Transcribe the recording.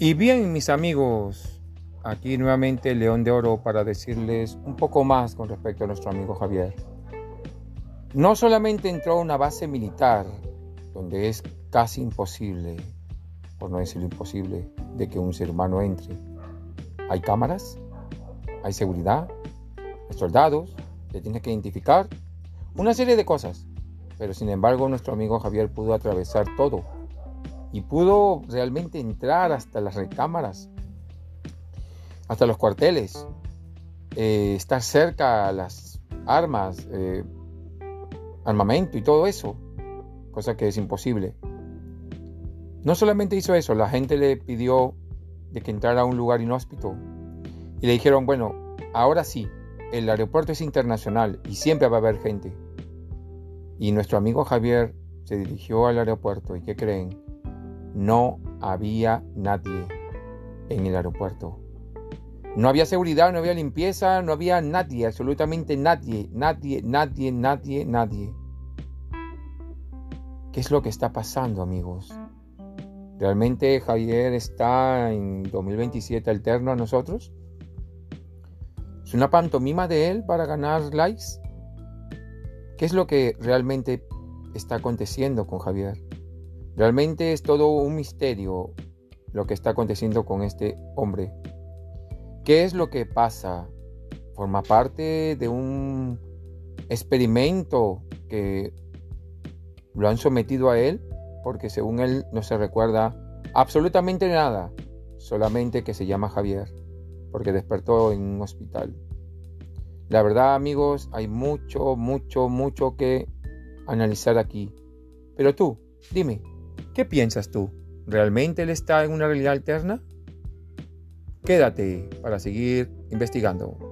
Y bien, mis amigos, aquí nuevamente León de Oro para decirles un poco más con respecto a nuestro amigo Javier. No solamente entró a una base militar, donde es casi imposible, por no decirlo imposible, de que un ser humano entre. Hay cámaras, hay seguridad, hay soldados, se tiene que identificar, una serie de cosas. Pero sin embargo nuestro amigo Javier pudo atravesar todo y pudo realmente entrar hasta las recámaras, hasta los cuarteles, eh, estar cerca a las armas, eh, armamento y todo eso, cosa que es imposible. No solamente hizo eso, la gente le pidió de que entrara a un lugar inhóspito y le dijeron, bueno, ahora sí, el aeropuerto es internacional y siempre va a haber gente. Y nuestro amigo Javier se dirigió al aeropuerto y ¿qué creen? No había nadie en el aeropuerto. No había seguridad, no había limpieza, no había nadie, absolutamente nadie, nadie, nadie, nadie, nadie. ¿Qué es lo que está pasando, amigos? ¿Realmente Javier está en 2027 alterno a nosotros? ¿Es una pantomima de él para ganar likes? ¿Qué es lo que realmente está aconteciendo con Javier? Realmente es todo un misterio lo que está aconteciendo con este hombre. ¿Qué es lo que pasa? ¿Forma parte de un experimento que lo han sometido a él? Porque según él no se recuerda absolutamente nada, solamente que se llama Javier, porque despertó en un hospital. La verdad amigos, hay mucho, mucho, mucho que analizar aquí. Pero tú, dime, ¿Qué piensas tú? ¿Realmente él está en una realidad alterna? Quédate para seguir investigando.